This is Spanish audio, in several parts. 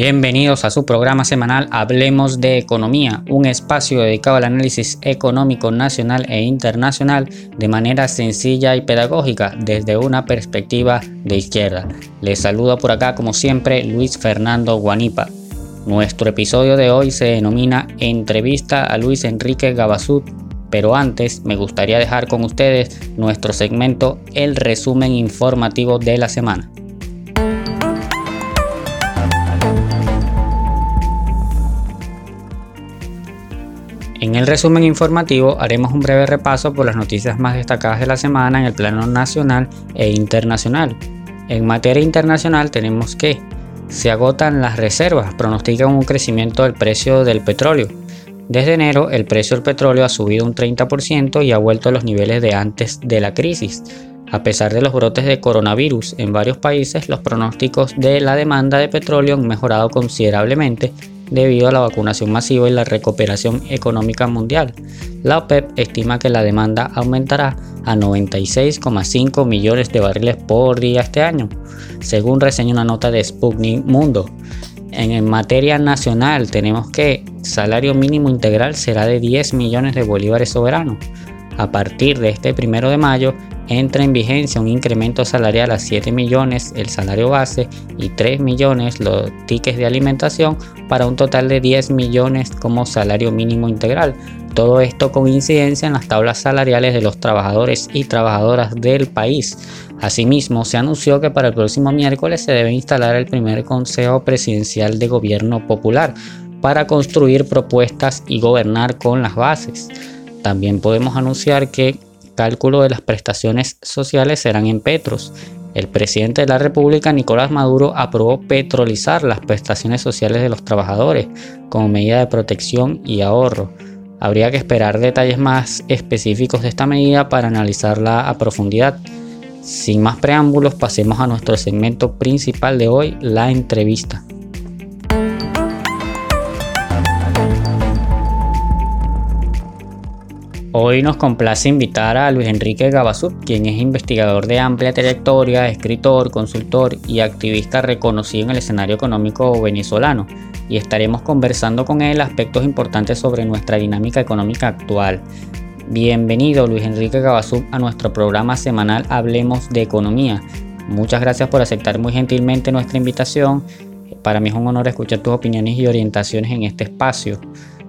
Bienvenidos a su programa semanal Hablemos de Economía, un espacio dedicado al análisis económico nacional e internacional de manera sencilla y pedagógica desde una perspectiva de izquierda. Les saludo por acá como siempre Luis Fernando Guanipa. Nuestro episodio de hoy se denomina Entrevista a Luis Enrique Gabazut, pero antes me gustaría dejar con ustedes nuestro segmento El resumen informativo de la semana. En el resumen informativo haremos un breve repaso por las noticias más destacadas de la semana en el plano nacional e internacional. En materia internacional tenemos que se agotan las reservas, pronostican un crecimiento del precio del petróleo. Desde enero el precio del petróleo ha subido un 30% y ha vuelto a los niveles de antes de la crisis. A pesar de los brotes de coronavirus en varios países, los pronósticos de la demanda de petróleo han mejorado considerablemente debido a la vacunación masiva y la recuperación económica mundial. La OPEP estima que la demanda aumentará a 96,5 millones de barriles por día este año, según reseña una nota de Sputnik Mundo. En materia nacional tenemos que salario mínimo integral será de 10 millones de bolívares soberanos. A partir de este primero de mayo, entra en vigencia un incremento salarial a 7 millones el salario base y 3 millones los tickets de alimentación para un total de 10 millones como salario mínimo integral. Todo esto con incidencia en las tablas salariales de los trabajadores y trabajadoras del país. Asimismo, se anunció que para el próximo miércoles se debe instalar el primer Consejo Presidencial de Gobierno Popular para construir propuestas y gobernar con las bases. También podemos anunciar que cálculo de las prestaciones sociales serán en petros. El presidente de la República, Nicolás Maduro, aprobó petrolizar las prestaciones sociales de los trabajadores como medida de protección y ahorro. Habría que esperar detalles más específicos de esta medida para analizarla a profundidad. Sin más preámbulos, pasemos a nuestro segmento principal de hoy, la entrevista. Hoy nos complace invitar a Luis Enrique Gabazú, quien es investigador de amplia trayectoria, escritor, consultor y activista reconocido en el escenario económico venezolano, y estaremos conversando con él aspectos importantes sobre nuestra dinámica económica actual. Bienvenido Luis Enrique Gabazú a nuestro programa semanal Hablemos de Economía. Muchas gracias por aceptar muy gentilmente nuestra invitación. Para mí es un honor escuchar tus opiniones y orientaciones en este espacio.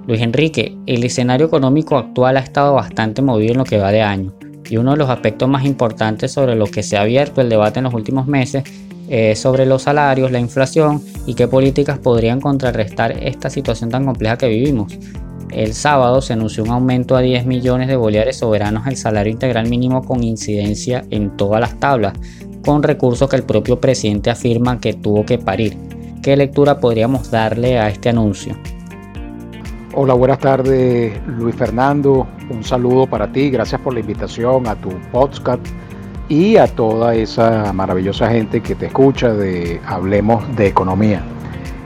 Luis Enrique, el escenario económico actual ha estado bastante movido en lo que va de año y uno de los aspectos más importantes sobre los que se ha abierto el debate en los últimos meses es sobre los salarios, la inflación y qué políticas podrían contrarrestar esta situación tan compleja que vivimos. El sábado se anunció un aumento a 10 millones de bolívares soberanos al salario integral mínimo con incidencia en todas las tablas, con recursos que el propio presidente afirma que tuvo que parir. ¿Qué lectura podríamos darle a este anuncio? Hola, buenas tardes Luis Fernando. Un saludo para ti. Gracias por la invitación a tu podcast y a toda esa maravillosa gente que te escucha de Hablemos de Economía.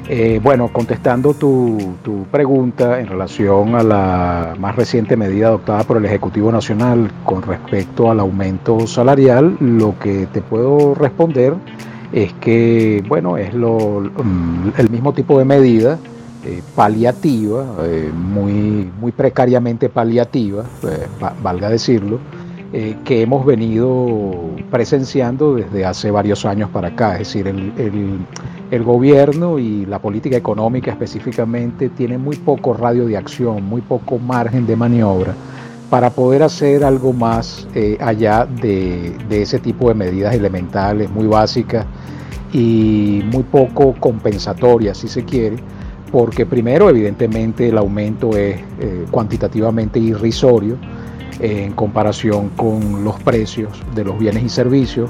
Eh, bueno, contestando tu, tu, pregunta en relación a la más reciente medida adoptada por el Ejecutivo Nacional con respecto al aumento salarial, lo que te puedo responder es que, bueno, es lo, mm, el mismo tipo de medida eh, paliativa, eh, muy, muy precariamente paliativa, eh, valga decirlo, que hemos venido presenciando desde hace varios años para acá. Es decir, el, el, gobierno y la política económica específicamente tienen muy poco radio de acción, muy poco margen de maniobra para poder hacer algo más allá de, de ese tipo de medidas elementales, muy básicas y muy poco compensatorias, si se quiere, porque primero evidentemente el aumento es eh, cuantitativamente irrisorio en comparación con los precios de los bienes y servicios,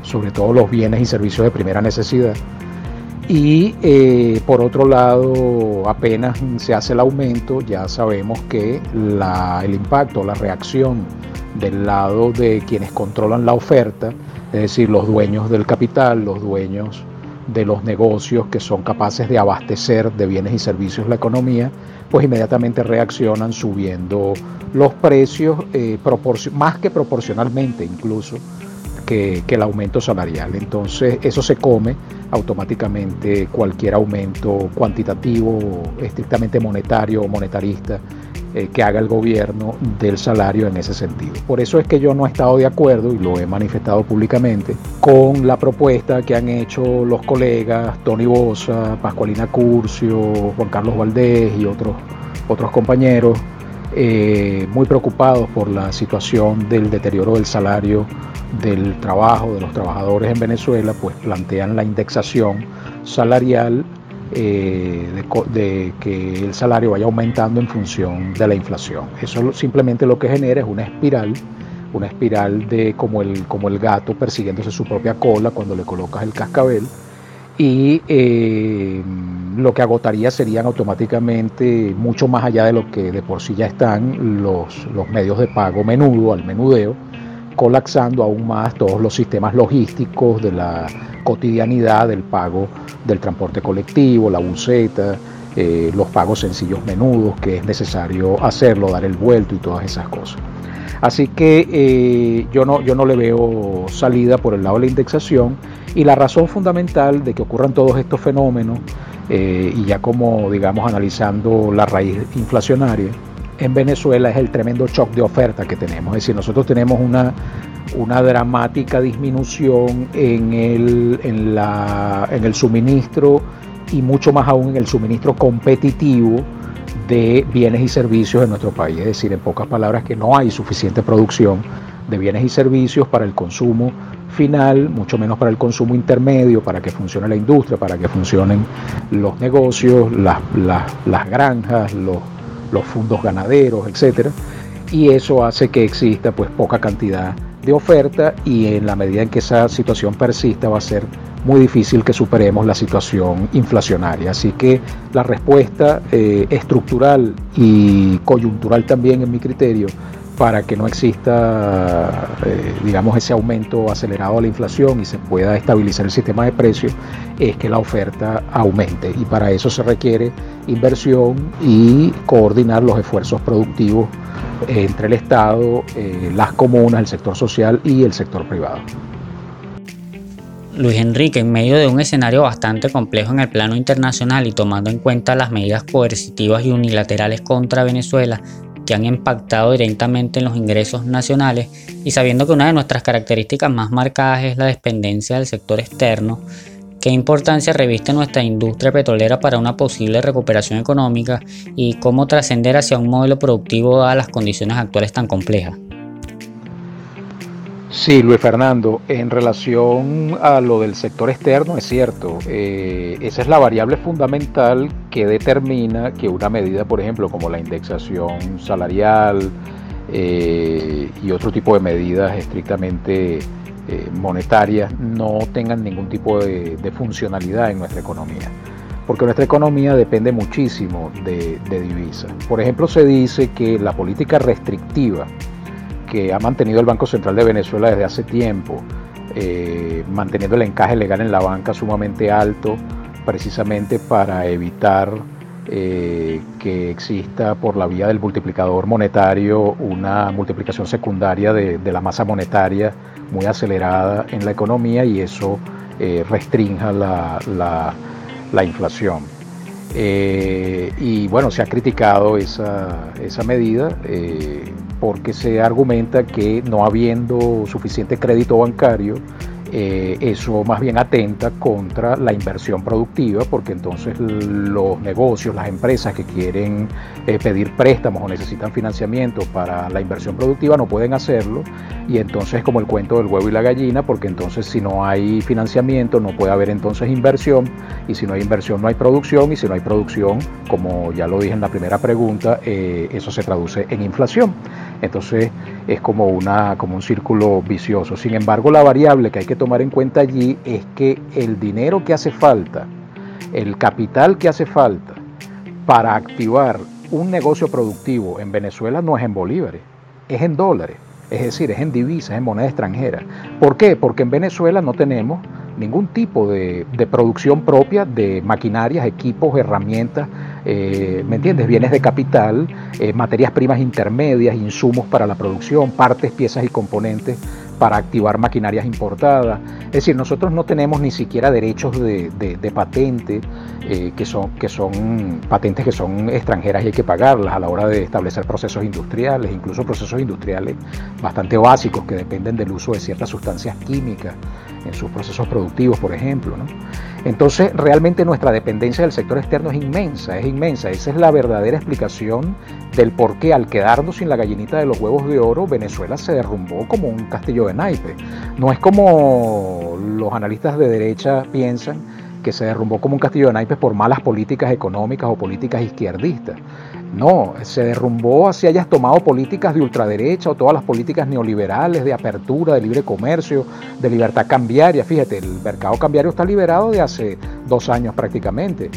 sobre todo los bienes y servicios de primera necesidad. Y eh, por otro lado, apenas se hace el aumento, ya sabemos que el impacto, la reacción del lado de quienes controlan la oferta, es decir, los dueños del capital, los dueños de los negocios que son capaces de abastecer de bienes y servicios la economía, pues inmediatamente reaccionan subiendo los precios eh, más que proporcionalmente incluso que, el aumento salarial. Entonces eso se come automáticamente cualquier aumento cuantitativo, estrictamente monetario o monetarista eh, que haga el gobierno del salario en ese sentido. Por eso es que yo no he estado de acuerdo, y lo he manifestado públicamente, con la propuesta que han hecho los colegas Tony Bosa, Pascualina Curcio, Juan Carlos Valdés y otros, otros compañeros, eh, muy preocupados por la situación del deterioro del salario del trabajo de los trabajadores en Venezuela, pues plantean la indexación salarial eh, de, que el salario vaya aumentando en función de la inflación. Eso simplemente lo que genera es una espiral, una espiral de como el, como el gato persiguiéndose su propia cola cuando le colocas el cascabel y eh, lo que agotaría serían automáticamente mucho más allá de lo que de por sí ya están los, los medios de pago menudo, al menudeo, colapsando aún más todos los sistemas logísticos de la cotidianidad del pago del transporte colectivo, la buceta, eh, los pagos sencillos menudos que es necesario hacerlo, dar el vuelto y todas esas cosas. Así que eh, yo, no, yo no le veo salida por el lado de la indexación y la razón fundamental de que ocurran todos estos fenómenos eh, y ya como digamos analizando la raíz inflacionaria, en Venezuela es el tremendo shock de oferta que tenemos. Es decir, nosotros tenemos una, una dramática disminución en el, en, la, en el suministro y mucho más aún en el suministro competitivo de bienes y servicios en nuestro país. Es decir, en pocas palabras, que no hay suficiente producción de bienes y servicios para el consumo final, mucho menos para el consumo intermedio, para que funcione la industria, para que funcionen los negocios, las, las, las granjas, los los fondos ganaderos, etcétera, y eso hace que exista pues poca cantidad de oferta y en la medida en que esa situación persista va a ser muy difícil que superemos la situación inflacionaria. Así que la respuesta eh, estructural y coyuntural también en mi criterio para que no exista, eh, digamos, ese aumento acelerado de la inflación y se pueda estabilizar el sistema de precios, es que la oferta aumente. Y para eso se requiere inversión y coordinar los esfuerzos productivos entre el Estado, eh, las comunas, el sector social y el sector privado. Luis Enrique, en medio de un escenario bastante complejo en el plano internacional y tomando en cuenta las medidas coercitivas y unilaterales contra Venezuela, que han impactado directamente en los ingresos nacionales y sabiendo que una de nuestras características más marcadas es la dependencia del sector externo, ¿qué importancia reviste nuestra industria petrolera para una posible recuperación económica y cómo trascender hacia un modelo productivo a las condiciones actuales tan complejas? Sí, Luis Fernando, en relación a lo del sector externo, es cierto, eh, esa es la variable fundamental que determina que una medida, por ejemplo, como la indexación salarial eh, y otro tipo de medidas estrictamente eh, monetarias, no tengan ningún tipo de, funcionalidad en nuestra economía. Porque nuestra economía depende muchísimo de, de divisas. Por ejemplo, se dice que la política restrictiva, que ha mantenido el Banco Central de Venezuela desde hace tiempo, eh, manteniendo el encaje legal en la banca sumamente alto, precisamente para evitar eh, que exista por la vía del multiplicador monetario una multiplicación secundaria de, la masa monetaria muy acelerada en la economía y eso eh, restrinja la, inflación. y bueno, se ha criticado esa medida porque se argumenta que no habiendo suficiente crédito bancario, eh, eso más bien atenta contra la inversión productiva, porque entonces los negocios, las empresas que quieren eh, pedir préstamos o necesitan financiamiento para la inversión productiva no pueden hacerlo, y entonces es como el cuento del huevo y la gallina, porque entonces si no hay financiamiento no puede haber entonces inversión, y si no hay inversión no hay producción, y si no hay producción, como ya lo dije en la primera pregunta, eh, eso se traduce en inflación. Entonces es como, una, como un círculo vicioso. Sin embargo, la variable que hay que tomar en cuenta allí es que el dinero que hace falta, el capital que hace falta para activar un negocio productivo en Venezuela no es en bolívares, es en dólares. Es decir, es en divisas, en moneda extranjera. ¿Por qué? Porque en Venezuela no tenemos ningún tipo de, producción propia de maquinarias, equipos, herramientas, eh, ¿me entiendes? Bienes de capital, eh, materias primas intermedias, insumos para la producción, partes, piezas y componentes para activar maquinarias importadas. Es decir, nosotros no tenemos ni siquiera derechos de, patente, eh, que, son, que son patentes que son extranjeras y hay que pagarlas a la hora de establecer procesos industriales, incluso procesos industriales bastante básicos que dependen del uso de ciertas sustancias químicas en sus procesos productivos, por ejemplo. Entonces, realmente nuestra dependencia del sector externo es inmensa, es inmensa. Esa es la verdadera explicación del por qué al quedarnos sin la gallinita de los huevos de oro, Venezuela se derrumbó como un castillo de naipes. No es como los analistas de derecha piensan que se derrumbó como un castillo de naipes por malas políticas económicas o políticas izquierdistas. No, se derrumbó si hayas tomado políticas de ultraderecha o todas las políticas neoliberales de apertura, de libre comercio, de libertad cambiaria. Fíjate, el mercado cambiario está liberado de hace dos años prácticamente.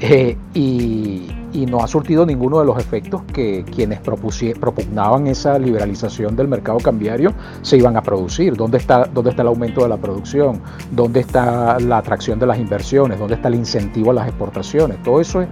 Eh, y, no ha surtido ninguno de los efectos que quienes propugnaban esa liberalización del mercado cambiario se iban a producir. ¿Dónde está, ¿Dónde está el aumento de la producción? ¿Dónde está la atracción de las inversiones? ¿Dónde está el incentivo a las exportaciones? Todo eso es,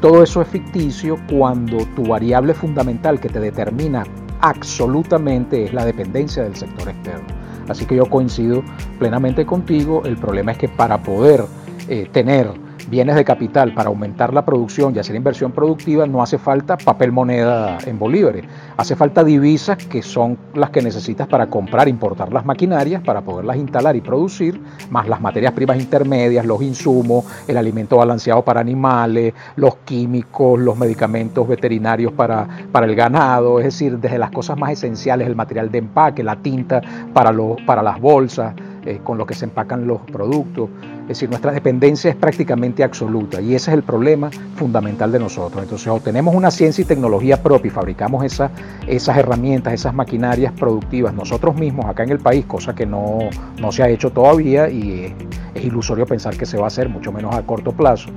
todo eso es ficticio cuando tu variable fundamental que te determina absolutamente es la dependencia del sector externo. Así que yo coincido plenamente contigo. El problema es que para poder eh, tener bienes de capital para aumentar la producción y hacer inversión productiva, no hace falta papel moneda en bolívares, hace falta divisas que son las que necesitas para comprar, importar las maquinarias, para poderlas instalar y producir, más las materias primas intermedias, los insumos, el alimento balanceado para animales, los químicos, los medicamentos veterinarios para, para el ganado, es decir, desde las cosas más esenciales, el material de empaque, la tinta para, para las bolsas, eh, con lo que se empacan los productos. Es decir, nuestra dependencia es prácticamente absoluta y ese es el problema fundamental de nosotros. Entonces, o tenemos una ciencia y tecnología propia y fabricamos esas herramientas, esas maquinarias productivas nosotros mismos acá en el país, cosa que no, se ha hecho todavía y es ilusorio pensar que se va a hacer, mucho menos a corto plazo.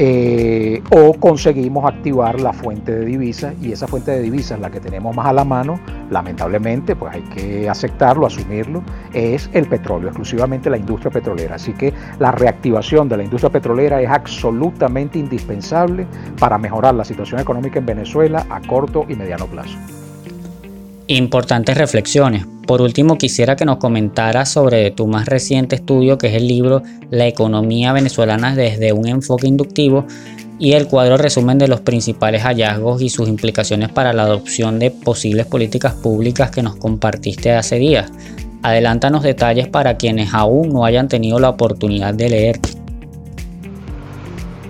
Eh, o conseguimos activar la fuente de divisas y esa fuente de divisas, la que tenemos más a la mano, lamentablemente, pues hay que aceptarlo, asumirlo, es el petróleo, exclusivamente la industria petrolera. Así que la reactivación de la industria petrolera es absolutamente indispensable para mejorar la situación económica en Venezuela a corto y mediano plazo. Importantes reflexiones. Por último, quisiera que nos comentaras sobre tu más reciente estudio, que es el libro La economía venezolana desde un enfoque inductivo y el cuadro resumen de los principales hallazgos y sus implicaciones para la adopción de posibles políticas públicas que nos compartiste hace días. Adelántanos detalles para quienes aún no hayan tenido la oportunidad de leer.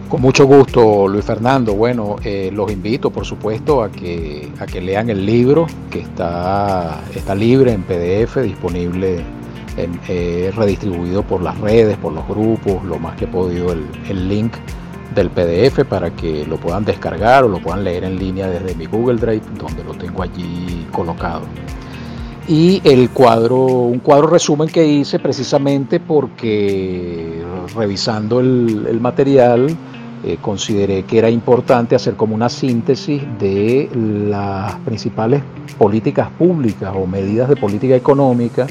Con mucho gusto, Luis Fernando. Bueno, eh, los invito, por supuesto, a que, a que lean el libro, que está, está libre en PDF, disponible, eh, redistribuido por las redes, por los grupos, lo más que he podido el, el link del PDF para que lo puedan descargar o lo puedan leer en línea desde mi Google Drive, donde lo tengo allí colocado. Y el cuadro, un cuadro resumen que hice precisamente porque revisando el material, eh, consideré que era importante hacer como una síntesis de las principales políticas públicas o medidas de política económica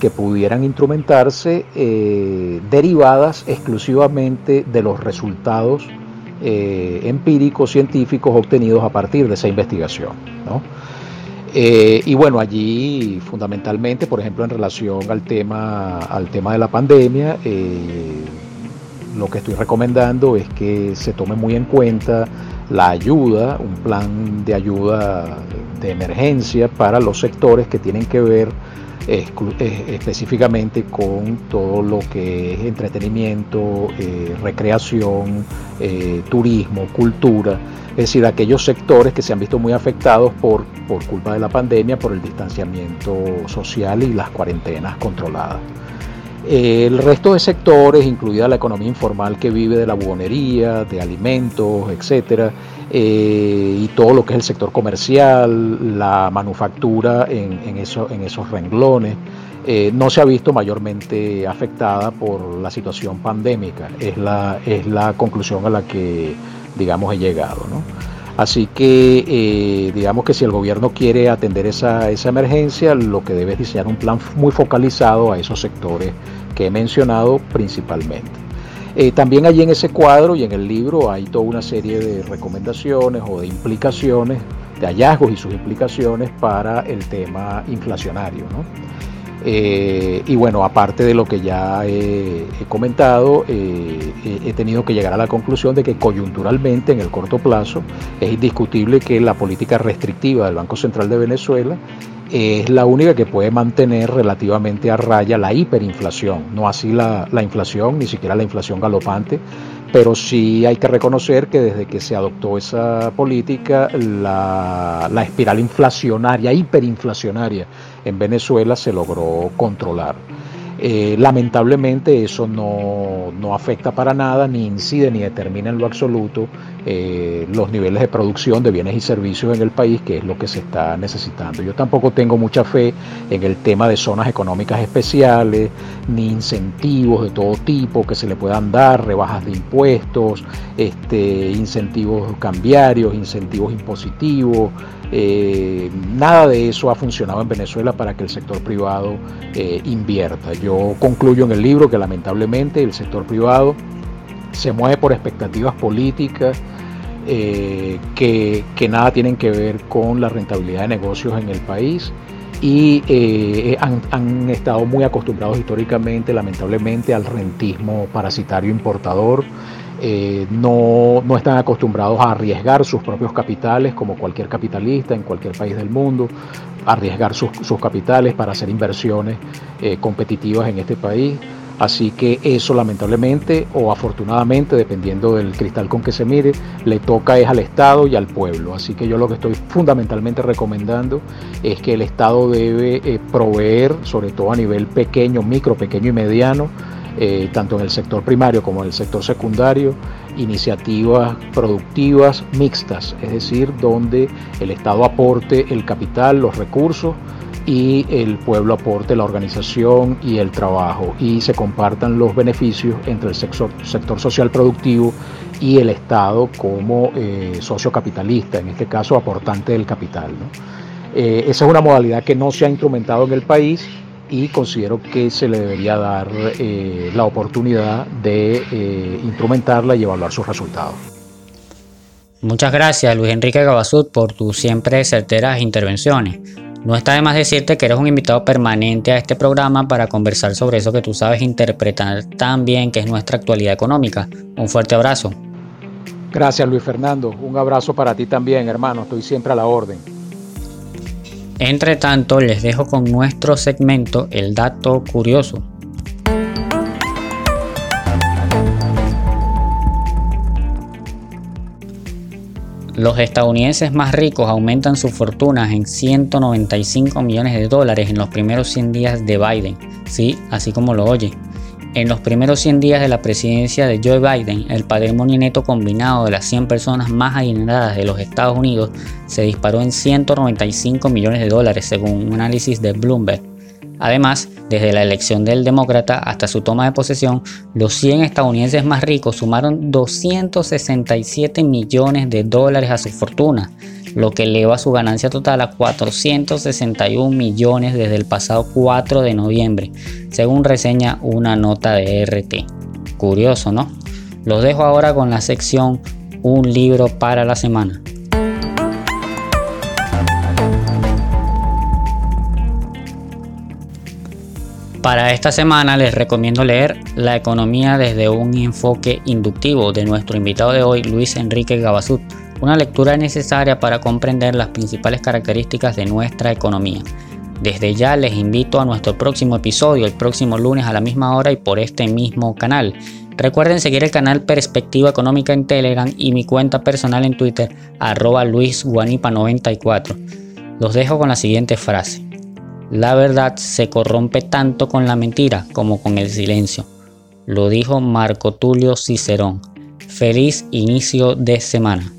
que pudieran instrumentarse eh, derivadas exclusivamente de los resultados eh, empíricos, científicos obtenidos a partir de esa investigación. y bueno, allí fundamentalmente, por ejemplo, en relación al tema, al tema de la pandemia, lo que estoy recomendando es que se tome muy en cuenta la ayuda, un plan de ayuda de emergencia para los sectores que tienen que ver eh, específicamente con todo lo que es entretenimiento, eh, recreación, eh, turismo, cultura, es decir, aquellos sectores que se han visto muy afectados por, por culpa de la pandemia, por el distanciamiento social y las cuarentenas controladas. El resto de sectores, incluida la economía informal que vive de la buhonería, de alimentos, etcétera, eh, y todo lo que es el sector comercial, la manufactura en, esos renglones, eh, no se ha visto mayormente afectada por la situación pandémica. Es la, es la conclusión a la que, digamos, he llegado. Así que eh, digamos que si el gobierno quiere atender esa, esa, emergencia, lo que debe es diseñar un plan muy focalizado a esos sectores que he mencionado principalmente. Eh, también allí en ese cuadro y en el libro hay toda una serie de recomendaciones o de implicaciones de hallazgos y sus implicaciones para el tema inflacionario. Eh, y bueno, aparte de lo que ya he, comentado, eh, he tenido que llegar a la conclusión de que coyunturalmente, en el corto plazo, es indiscutible que la política restrictiva del Banco Central de Venezuela es la única que puede mantener relativamente a raya la hiperinflación, no así la, inflación, ni siquiera la inflación galopante, pero sí hay que reconocer que desde que se adoptó esa política, la, la espiral inflacionaria, hiperinflacionaria en Venezuela se logró controlar. Eh, lamentablemente eso no, afecta para nada, ni incide ni determina en lo absoluto eh, los niveles de producción de bienes y servicios en el país, que es lo que se está necesitando. Yo tampoco tengo mucha fe en el tema de zonas económicas especiales, ni incentivos de todo tipo que se le puedan dar, rebajas de impuestos, este, incentivos cambiarios, incentivos impositivos. Eh, nada de eso ha funcionado en Venezuela para que el sector privado eh, invierta. Yo concluyo en el libro que lamentablemente el sector privado se mueve por expectativas políticas eh, que, nada tienen que ver con la rentabilidad de negocios en el país y han, han, estado muy acostumbrados históricamente, lamentablemente, al rentismo parasitario importador eh, no, están acostumbrados a arriesgar sus propios capitales como cualquier capitalista en cualquier país del mundo, arriesgar sus, capitales para hacer inversiones eh, competitivas en este país. Así que eso lamentablemente o afortunadamente, dependiendo del cristal con que se mire, le toca es al Estado y al pueblo. Así que yo lo que estoy fundamentalmente recomendando es que el Estado debe eh, proveer, sobre todo a nivel pequeño, micro, pequeño y mediano, eh, tanto en el sector primario como en el sector secundario, iniciativas productivas mixtas, es decir, donde el Estado aporte el capital, los recursos y el pueblo aporte la organización y el trabajo y se compartan los beneficios entre el sector, social productivo y el Estado como eh, socio capitalista, en este caso aportante del capital. Eh, esa es una modalidad que no se ha instrumentado en el país y considero que se le debería dar eh, la oportunidad de eh, instrumentarla y evaluar sus resultados. Muchas gracias Luis Enrique Gabazut por tus siempre certeras intervenciones. No está de más decirte que eres un invitado permanente a este programa para conversar sobre eso que tú sabes interpretar tan bien que es nuestra actualidad económica. Un fuerte abrazo. Gracias Luis Fernando, un abrazo para ti también hermano, estoy siempre a la orden. Entre tanto, les dejo con nuestro segmento El dato curioso. Los estadounidenses más ricos aumentan sus fortunas en 195 millones de dólares en los primeros 100 días de Biden. Sí, así como lo oye. En los primeros 100 días de la presidencia de Joe Biden, el patrimonio neto combinado de las 100 personas más adineradas de los Estados Unidos se disparó en 195 millones de dólares según un análisis de Bloomberg. Además, desde la elección del demócrata hasta su toma de posesión, los 100 estadounidenses más ricos sumaron 267 millones de dólares a su fortuna, lo que eleva su ganancia total a 461 millones desde el pasado 4 de noviembre, según reseña una nota de RT. Curioso, ¿no? Los dejo ahora con la sección Un libro para la semana. Para esta semana les recomiendo leer La economía desde un enfoque inductivo de nuestro invitado de hoy, Luis Enrique Gabazut una lectura necesaria para comprender las principales características de nuestra economía. Desde ya les invito a nuestro próximo episodio el próximo lunes a la misma hora y por este mismo canal. Recuerden seguir el canal Perspectiva Económica en Telegram y mi cuenta personal en Twitter arroba luisguanipa94. Los dejo con la siguiente frase. La verdad se corrompe tanto con la mentira como con el silencio. Lo dijo Marco Tulio Cicerón. Feliz inicio de semana.